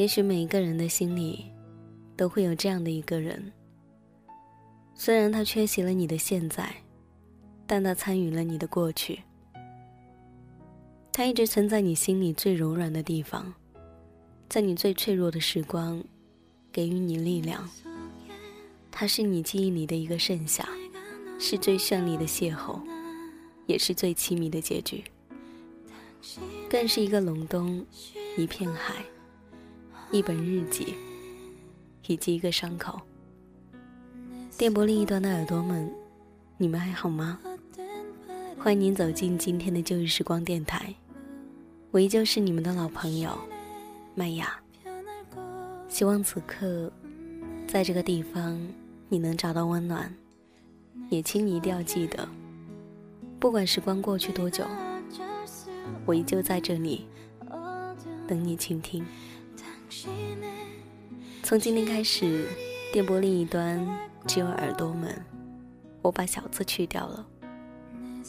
也许每一个人的心里，都会有这样的一个人。虽然他缺席了你的现在，但他参与了你的过去。他一直存在你心里最柔软的地方，在你最脆弱的时光，给予你力量。他是你记忆里的一个盛夏，是最绚丽的邂逅，也是最凄迷的结局，更是一个隆冬，一片海。一本日记，以及一个伤口。电波另一端的耳朵们，你们还好吗？欢迎您走进今天的旧日时光电台，我依旧是你们的老朋友麦雅。希望此刻，在这个地方你能找到温暖，也请你一定要记得，不管时光过去多久，我依旧在这里等你倾听。从今天开始，电波另一端只有耳朵们。我把小字去掉了，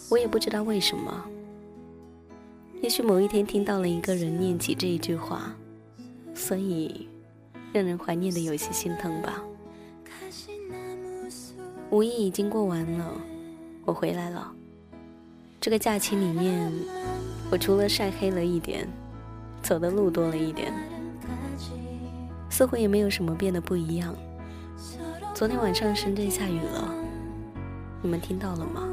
我也不知道为什么。也许某一天听到了一个人念起这一句话，所以让人怀念的有些心疼吧。五一已经过完了，我回来了。这个假期里面，我除了晒黑了一点，走的路多了一点。似乎也没有什么变得不一样。昨天晚上深圳下雨了，你们听到了吗？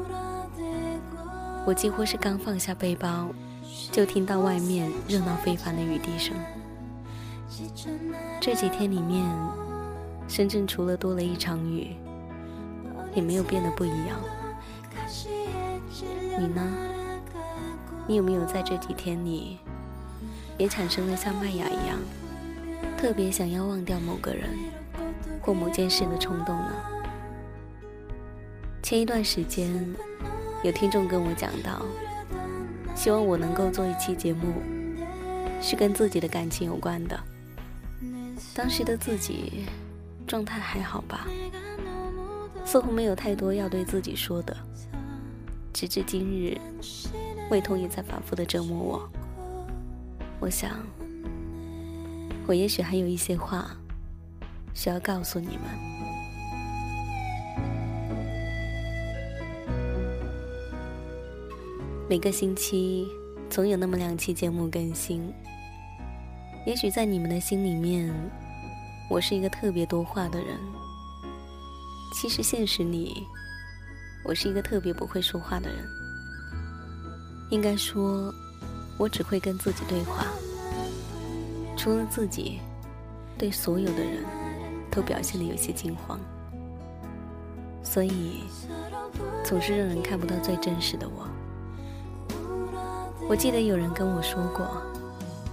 我几乎是刚放下背包，就听到外面热闹非凡的雨滴声。这几天里面，深圳除了多了一场雨，也没有变得不一样。你呢？你有没有在这几天里，也产生了像麦雅一样？特别想要忘掉某个人或某件事的冲动呢？前一段时间，有听众跟我讲到，希望我能够做一期节目，是跟自己的感情有关的。当时的自己状态还好吧，似乎没有太多要对自己说的。直至今日，胃痛也在反复的折磨我。我想。我也许还有一些话需要告诉你们。每个星期总有那么两期节目更新。也许在你们的心里面，我是一个特别多话的人。其实现实里，我是一个特别不会说话的人。应该说，我只会跟自己对话。除了自己，对所有的人都表现的有些惊慌，所以总是让人看不到最真实的我。我记得有人跟我说过，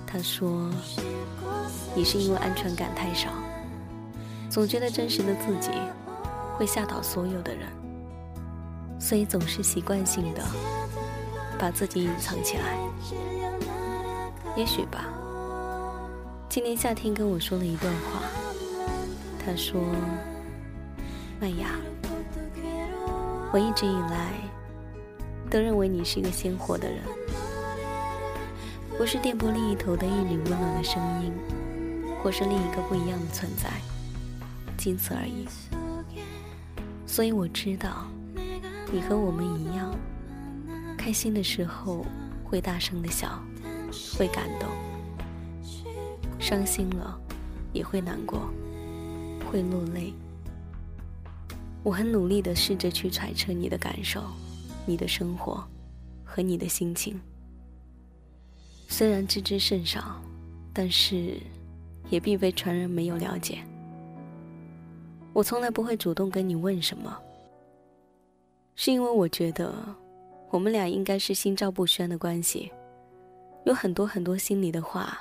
他说：“你是因为安全感太少，总觉得真实的自己会吓倒所有的人，所以总是习惯性的把自己隐藏起来。”也许吧。今年夏天跟我说了一段话，他说：“麦雅，我一直以来都认为你是一个鲜活的人，不是电波另一头的一缕温暖的声音，或是另一个不一样的存在，仅此而已。所以我知道，你和我们一样，开心的时候会大声的笑，会感动。”伤心了，也会难过，会落泪。我很努力的试着去揣测你的感受、你的生活和你的心情。虽然知之甚少，但是也并非全然没有了解。我从来不会主动跟你问什么，是因为我觉得我们俩应该是心照不宣的关系，有很多很多心里的话。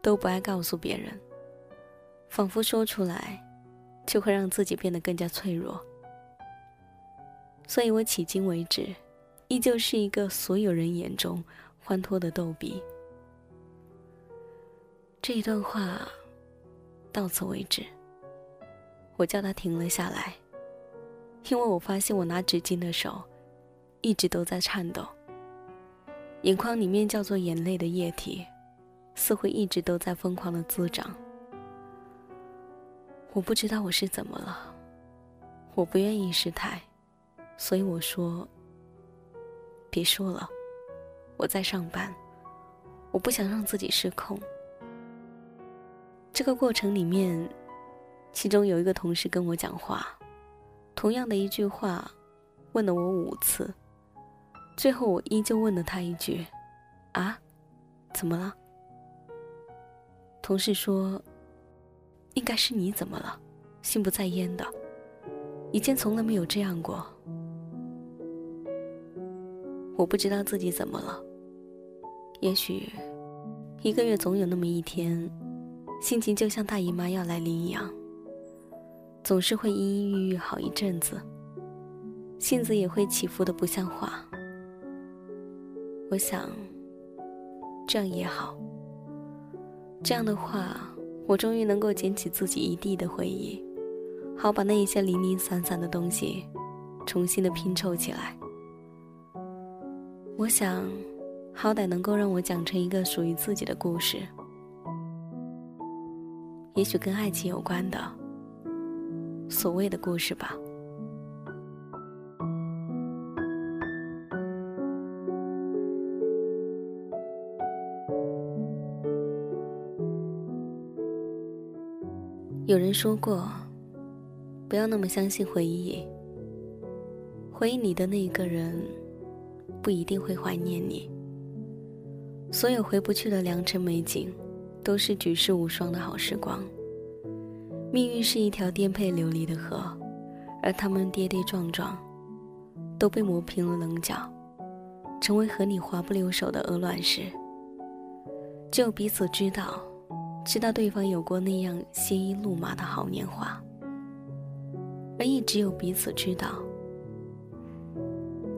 都不爱告诉别人，仿佛说出来就会让自己变得更加脆弱。所以我迄今为止，依旧是一个所有人眼中欢脱的逗比。这一段话到此为止，我叫他停了下来，因为我发现我拿纸巾的手一直都在颤抖，眼眶里面叫做眼泪的液体。似乎一直都在疯狂的滋长，我不知道我是怎么了，我不愿意失态，所以我说：“别说了，我在上班，我不想让自己失控。”这个过程里面，其中有一个同事跟我讲话，同样的一句话，问了我五次，最后我依旧问了他一句：“啊，怎么了？”同事说。应该是你怎么了？心不在焉的，以前从来没有这样过。我不知道自己怎么了。也许，一个月总有那么一天，心情就像大姨妈要来临一样，总是会阴阴郁郁好一阵子，性子也会起伏的不像话。我想，这样也好。这样的话。我终于能够捡起自己一地的回忆，好把那一些零零散散的东西重新的拼凑起来。我想，好歹能够让我讲成一个属于自己的故事，也许跟爱情有关的所谓的故事吧。有人说过，不要那么相信回忆。回忆你的那一个人，不一定会怀念你。所有回不去的良辰美景，都是举世无双的好时光。命运是一条颠沛流离的河，而他们跌跌撞撞，都被磨平了棱角，成为和你滑不留手的鹅卵石。只有彼此知道。知道对方有过那样鲜衣怒马的好年华，而亦只有彼此知道，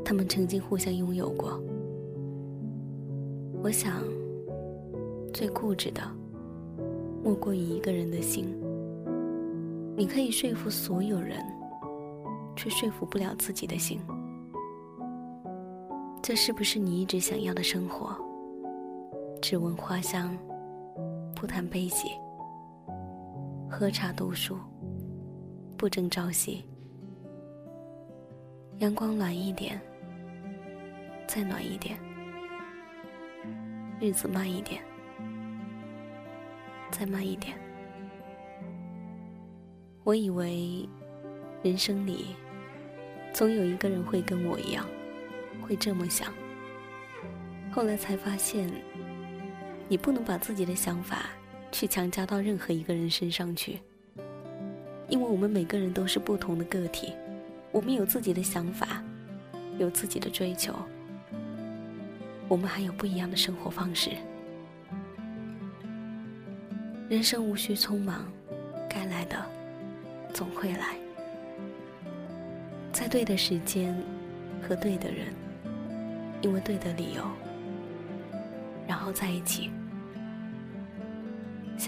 他们曾经互相拥有过。我想，最固执的，莫过于一个人的心。你可以说服所有人，却说服不了自己的心。这是不是你一直想要的生活？只闻花香。不谈悲喜，喝茶读书，不争朝夕。阳光暖一点，再暖一点；日子慢一点，再慢一点。我以为，人生里，总有一个人会跟我一样，会这么想。后来才发现。你不能把自己的想法去强加到任何一个人身上去，因为我们每个人都是不同的个体，我们有自己的想法，有自己的追求，我们还有不一样的生活方式。人生无需匆忙，该来的总会来，在对的时间和对的人，因为对的理由，然后在一起。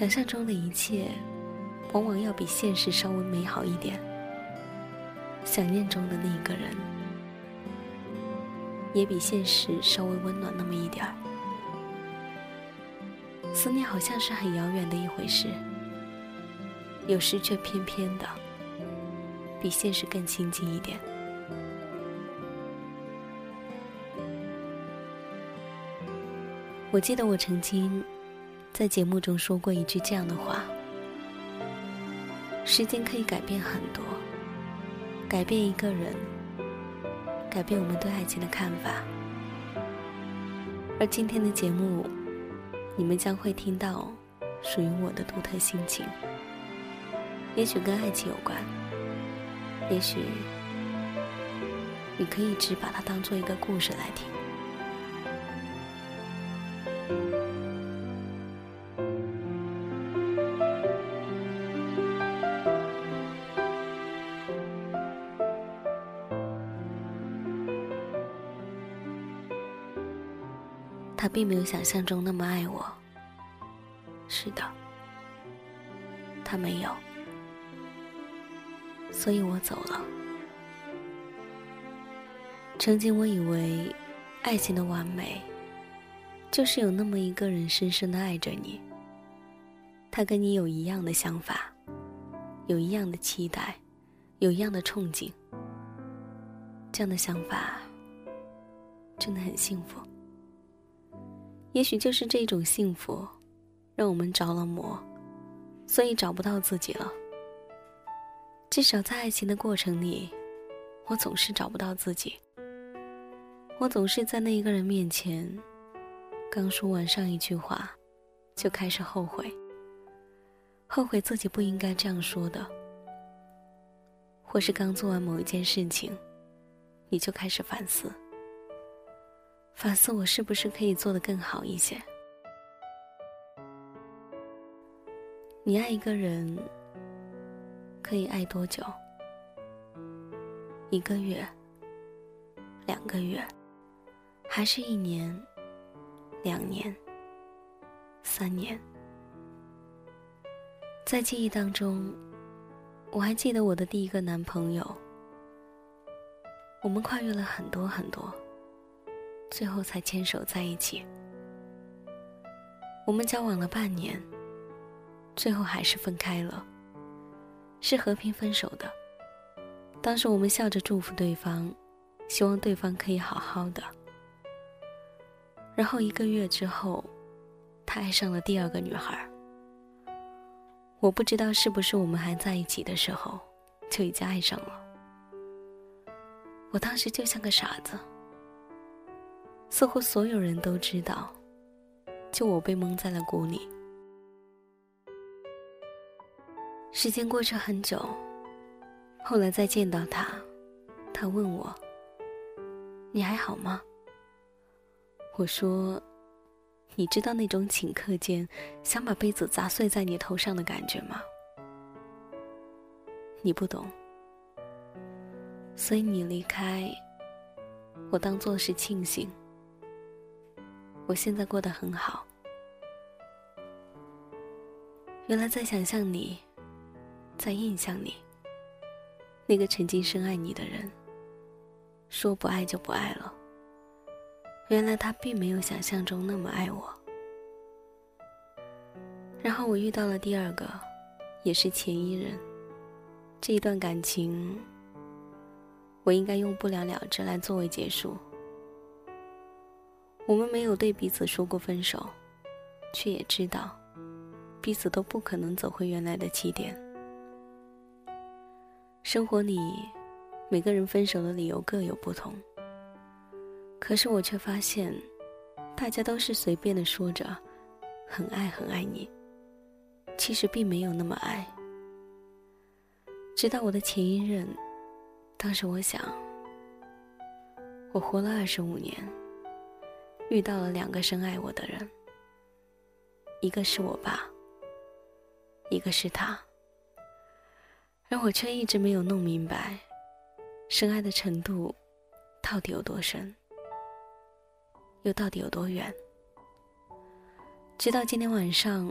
想象中的一切，往往要比现实稍微美好一点。想念中的那个人，也比现实稍微温暖那么一点儿。思念好像是很遥远的一回事，有时却偏偏的比现实更亲近一点。我记得我曾经。在节目中说过一句这样的话：“时间可以改变很多，改变一个人，改变我们对爱情的看法。”而今天的节目，你们将会听到属于我的独特心情，也许跟爱情有关，也许你可以只把它当做一个故事来听。并没有想象中那么爱我。是的，他没有，所以我走了。曾经我以为，爱情的完美，就是有那么一个人深深的爱着你。他跟你有一样的想法，有一样的期待，有一样的憧憬。这样的想法真的很幸福。也许就是这种幸福，让我们着了魔，所以找不到自己了。至少在爱情的过程里，我总是找不到自己。我总是在那一个人面前，刚说完上一句话，就开始后悔，后悔自己不应该这样说的，或是刚做完某一件事情。你就开始反思，反思我是不是可以做得更好一些。你爱一个人可以爱多久？一个月、两个月，还是一年、两年、三年？在记忆当中，我还记得我的第一个男朋友。我们跨越了很多很多，最后才牵手在一起。我们交往了半年，最后还是分开了，是和平分手的。当时我们笑着祝福对方，希望对方可以好好的。然后一个月之后，他爱上了第二个女孩。我不知道是不是我们还在一起的时候，就已经爱上了。我当时就像个傻子，似乎所有人都知道，就我被蒙在了鼓里。时间过去很久，后来再见到他，他问我：“你还好吗？”我说：“你知道那种顷刻间想把杯子砸碎在你头上的感觉吗？你不懂。”所以你离开，我当做是庆幸。我现在过得很好。原来在想象你，在印象里，那个曾经深爱你的人，说不爱就不爱了。原来他并没有想象中那么爱我。然后我遇到了第二个，也是前一人。这一段感情。我应该用不了了之来作为结束。我们没有对彼此说过分手，却也知道，彼此都不可能走回原来的起点。生活里，每个人分手的理由各有不同。可是我却发现，大家都是随便的说着，很爱很爱你，其实并没有那么爱。直到我的前一任。当时我想，我活了二十五年，遇到了两个深爱我的人，一个是我爸，一个是他，而我却一直没有弄明白，深爱的程度到底有多深，又到底有多远。直到今天晚上，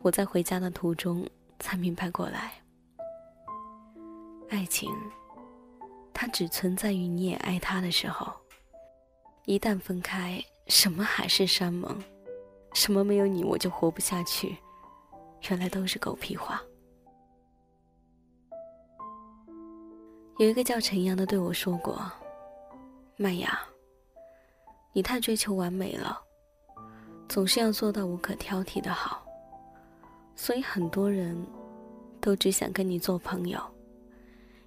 我在回家的途中才明白过来，爱情。它只存在于你也爱他的时候，一旦分开，什么海誓山盟，什么没有你我就活不下去，原来都是狗屁话。有一个叫陈阳的对我说过：“麦芽，你太追求完美了，总是要做到无可挑剔的好，所以很多人都只想跟你做朋友。”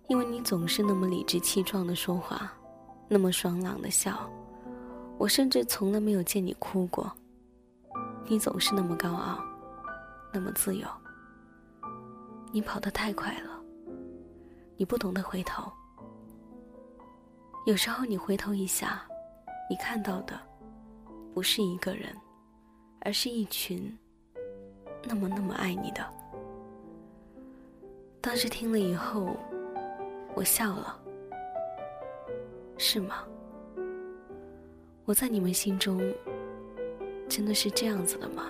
因为你总是那么理直气壮的说话，那么爽朗的笑，我甚至从来没有见你哭过。你总是那么高傲，那么自由。你跑得太快了，你不懂得回头。有时候你回头一下，你看到的不是一个人，而是一群那么那么爱你的。当时听了以后。我笑了，是吗？我在你们心中真的是这样子的吗？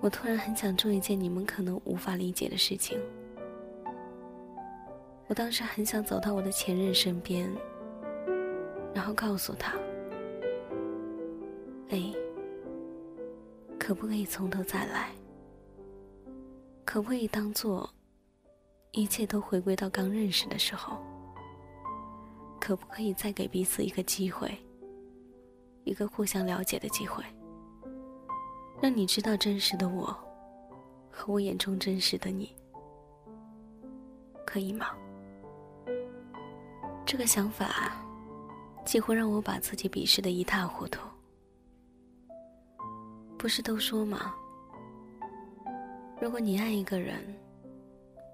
我突然很想做一件你们可能无法理解的事情。我当时很想走到我的前任身边，然后告诉他：“哎，可不可以从头再来？可不可以当做一切都回归到刚认识的时候？可不可以再给彼此一个机会，一个互相了解的机会，让你知道真实的我和我眼中真实的你，可以吗？这个想法几乎让我把自己鄙视的一塌糊涂。不是都说吗？如果你爱一个人，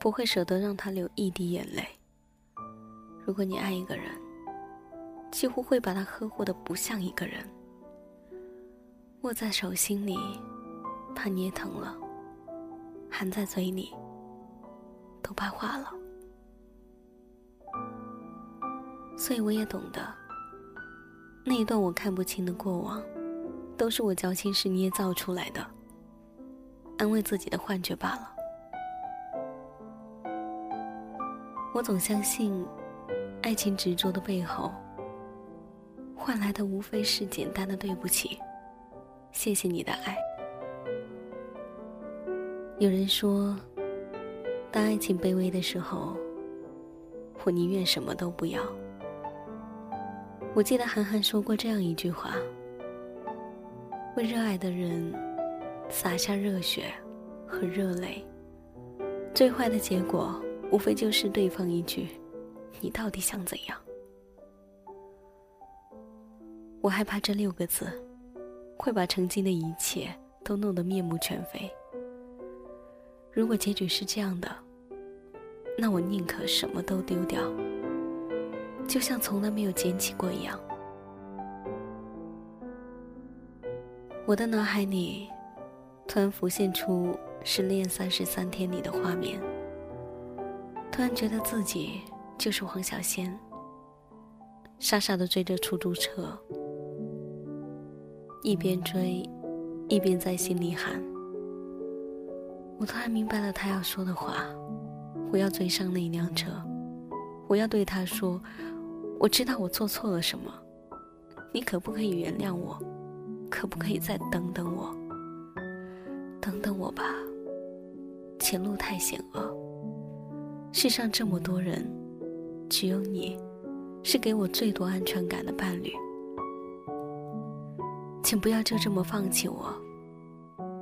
不会舍得让他流一滴眼泪；如果你爱一个人，几乎会把他呵护的不像一个人，握在手心里，怕捏疼了；含在嘴里，都怕化了。所以我也懂得，那一段我看不清的过往，都是我矫情时捏造出来的，安慰自己的幻觉罢了。我总相信，爱情执着的背后，换来的无非是简单的对不起，谢谢你的爱。有人说，当爱情卑微的时候，我宁愿什么都不要。我记得韩寒说过这样一句话：“为热爱的人洒下热血和热泪，最坏的结果无非就是对方一句‘你到底想怎样’。”我害怕这六个字会把曾经的一切都弄得面目全非。如果结局是这样的，那我宁可什么都丢掉。就像从来没有捡起过一样。我的脑海里突然浮现出《失恋三十三天》里的画面，突然觉得自己就是黄小仙，傻傻的追着出租车，一边追，一边在心里喊。我突然明白了他要说的话：我要追上那一辆车，我要对他说。我知道我做错了什么，你可不可以原谅我？可不可以再等等我？等等我吧，前路太险恶。世上这么多人，只有你，是给我最多安全感的伴侣。请不要就这么放弃我，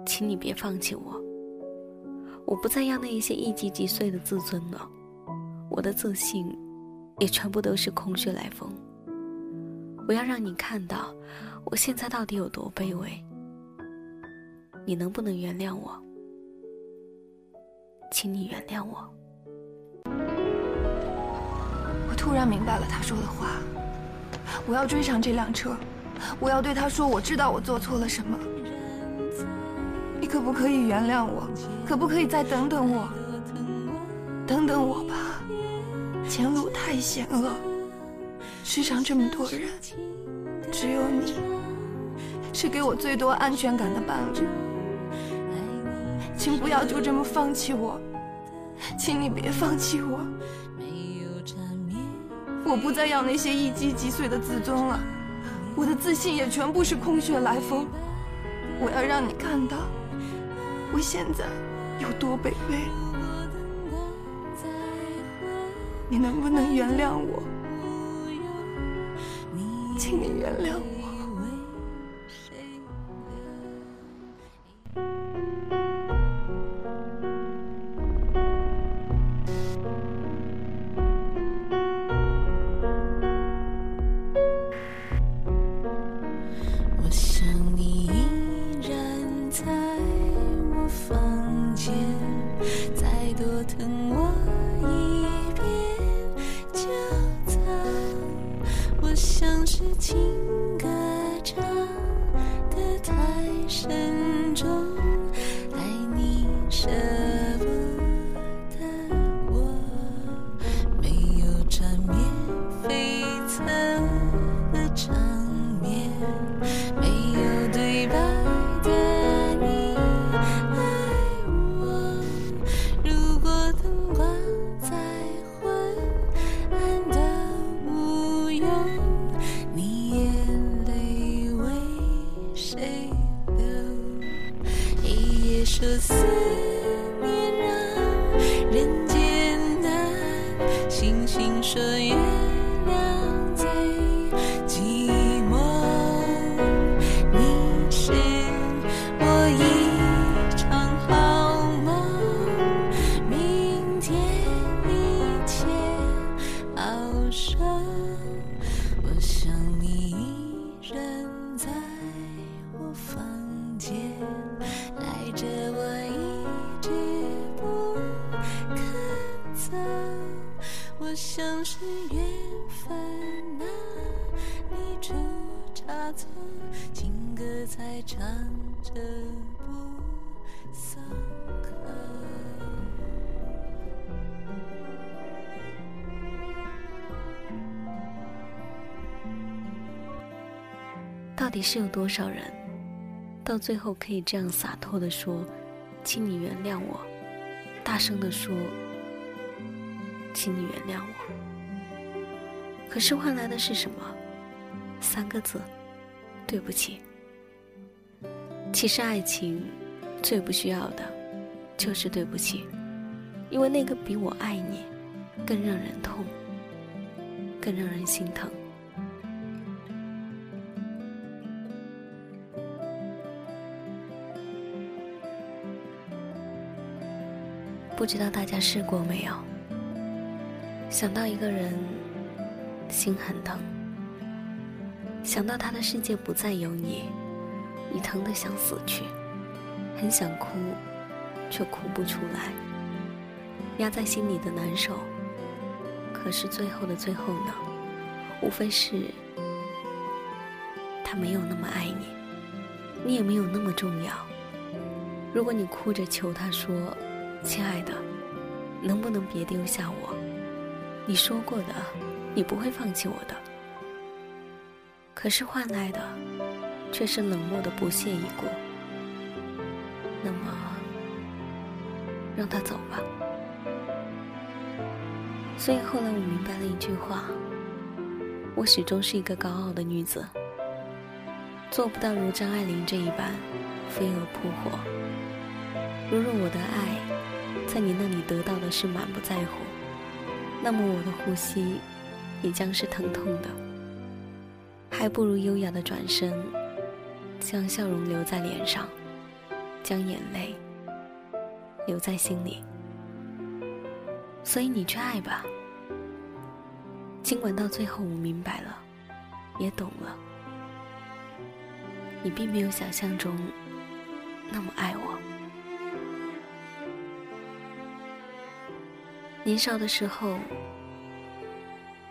请你别放弃我。我不再要那一些一击即碎的自尊了，我的自信。也全部都是空穴来风。我要让你看到，我现在到底有多卑微。你能不能原谅我？请你原谅我。我突然明白了他说的话。我要追上这辆车，我要对他说：“我知道我做错了什么。你可不可以原谅我？可不可以再等等我？等等我吧。”前路太险恶，世上这么多人，只有你是给我最多安全感的伴侣。请不要就这么放弃我，请你别放弃我。我不再要那些一击即碎的自尊了，我的自信也全部是空穴来风。我要让你看到，我现在有多卑微。你能不能原谅我？请你原谅我。到底是有多少人，到最后可以这样洒脱的说：“请你原谅我。”大声的说：“请你原谅我。”可是换来的是什么？三个字：对不起。其实爱情最不需要的，就是对不起，因为那个比我爱你更让人痛，更让人心疼。不知道大家试过没有？想到一个人，心很疼；想到他的世界不再有你，你疼得想死去，很想哭，却哭不出来，压在心里的难受。可是最后的最后呢？无非是他没有那么爱你，你也没有那么重要。如果你哭着求他说。亲爱的，能不能别丢下我？你说过的，你不会放弃我的。可是换来的，却是冷漠的不屑一顾。那么，让他走吧。所以后来我明白了一句话：我始终是一个高傲的女子，做不到如张爱玲这一般飞蛾扑火。如若我的爱。在你那里得到的是满不在乎，那么我的呼吸也将是疼痛的。还不如优雅的转身，将笑容留在脸上，将眼泪留在心里。所以你去爱吧。尽管到最后我明白了，也懂了，你并没有想象中那么爱我。年少的时候，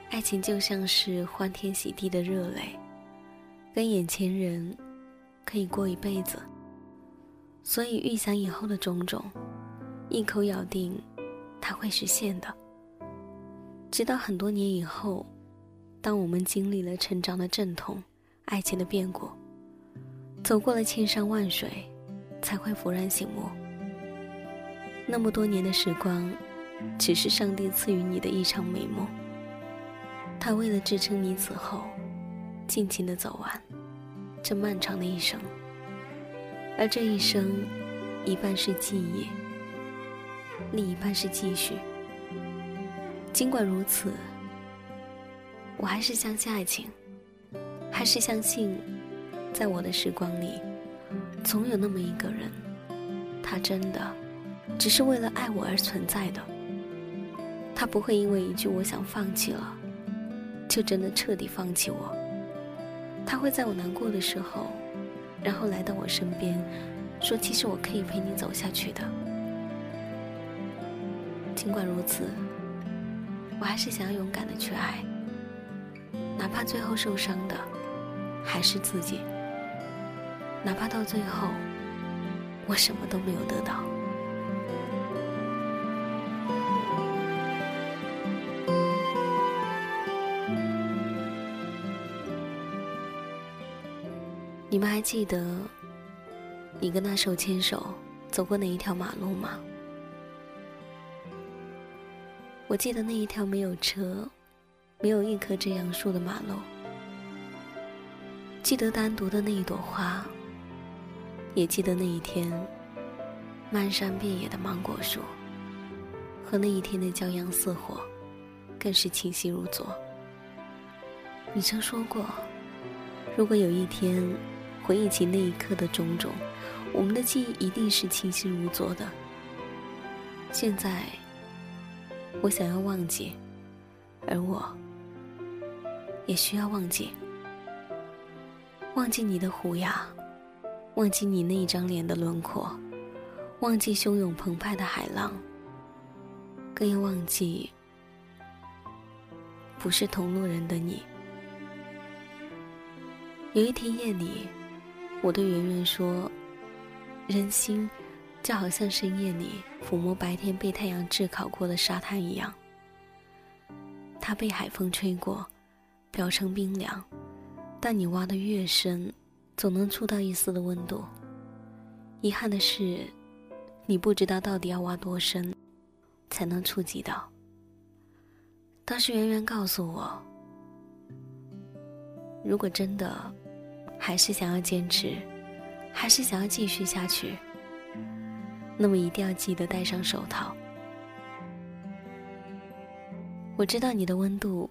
爱情就像是欢天喜地的热泪，跟眼前人可以过一辈子。所以预想以后的种种，一口咬定它会实现的。直到很多年以后，当我们经历了成长的阵痛、爱情的变故，走过了千山万水，才会幡然醒悟。那么多年的时光。只是上帝赐予你的一场美梦。他为了支撑你此后，尽情的走完这漫长的一生。而这一生，一半是记忆，另一半是继续。尽管如此，我还是相信爱情，还是相信，在我的时光里，总有那么一个人，他真的只是为了爱我而存在的。他不会因为一句“我想放弃了”，就真的彻底放弃我。他会在我难过的时候，然后来到我身边，说：“其实我可以陪你走下去的。”尽管如此，我还是想要勇敢的去爱，哪怕最后受伤的还是自己，哪怕到最后我什么都没有得到。你们还记得你跟他手牵手走过哪一条马路吗？我记得那一条没有车、没有一棵遮阳树的马路。记得单独的那一朵花，也记得那一天漫山遍野的芒果树，和那一天的骄阳似火，更是清晰如昨。你曾说过，如果有一天。回忆起那一刻的种种，我们的记忆一定是清晰如昨的。现在，我想要忘记，而我也需要忘记。忘记你的虎牙，忘记你那一张脸的轮廓，忘记汹涌澎湃的海浪，更要忘记不是同路人的你。有一天夜里，我对圆圆说：“人心就好像深夜里抚摸白天被太阳炙烤过的沙滩一样，它被海风吹过，表层冰凉。”但你挖的越深，总能触到一丝的温度。遗憾的是，你不知道到底要挖多深，才能触及到。当时圆圆告诉我，如果真的还是想要坚持，还是想要继续下去，那么一定要记得戴上手套。我知道你的温度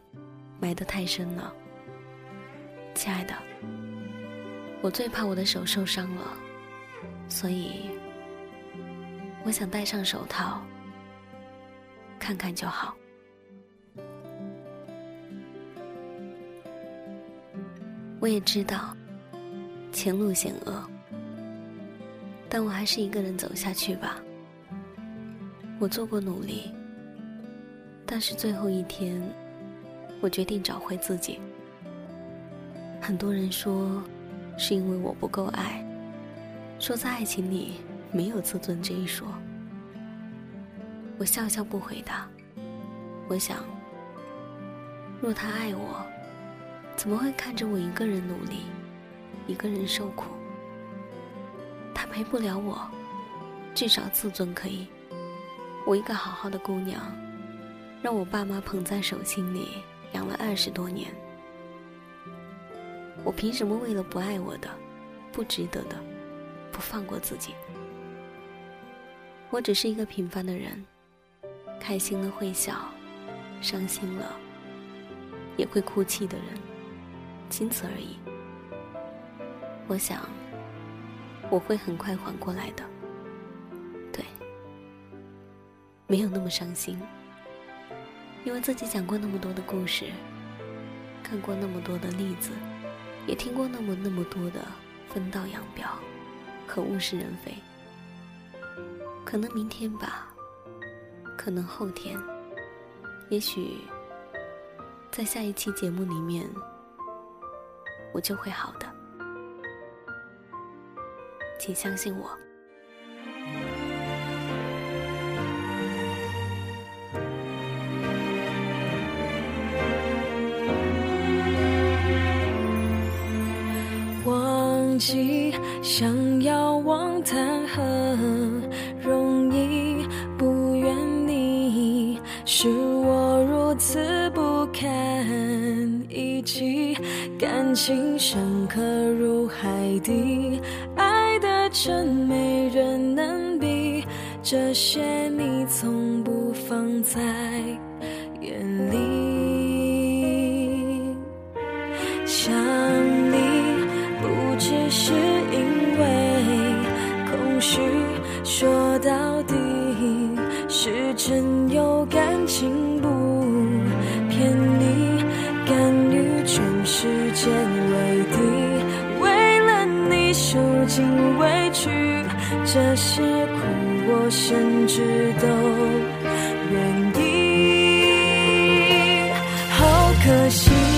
埋得太深了。亲爱的，我最怕我的手受伤了，所以我想戴上手套，看看就好。我也知道前路险恶，但我还是一个人走下去吧。我做过努力，但是最后一天，我决定找回自己。很多人说，是因为我不够爱，说在爱情里没有自尊这一说。我笑笑不回答。我想，若他爱我，怎么会看着我一个人努力，一个人受苦？他陪不了我，至少自尊可以。我一个好好的姑娘，让我爸妈捧在手心里养了二十多年。我凭什么为了不爱我的、不值得的，不放过自己？我只是一个平凡的人，开心了会笑，伤心了也会哭泣的人，仅此而已。我想，我会很快缓过来的。对，没有那么伤心，因为自己讲过那么多的故事，看过那么多的例子。也听过那么那么多的分道扬镳和物是人非，可能明天吧，可能后天，也许在下一期节目里面，我就会好的，请相信我。忘记想要忘谈何容易？不愿你是我如此不堪一击，感情深刻如海底，真没人能比，这些你从不放在眼里。想你不只是因为空虚。说到底是真有感情，不骗你，敢与全世界为敌，受尽委屈，这些苦我甚至都愿意。好可惜。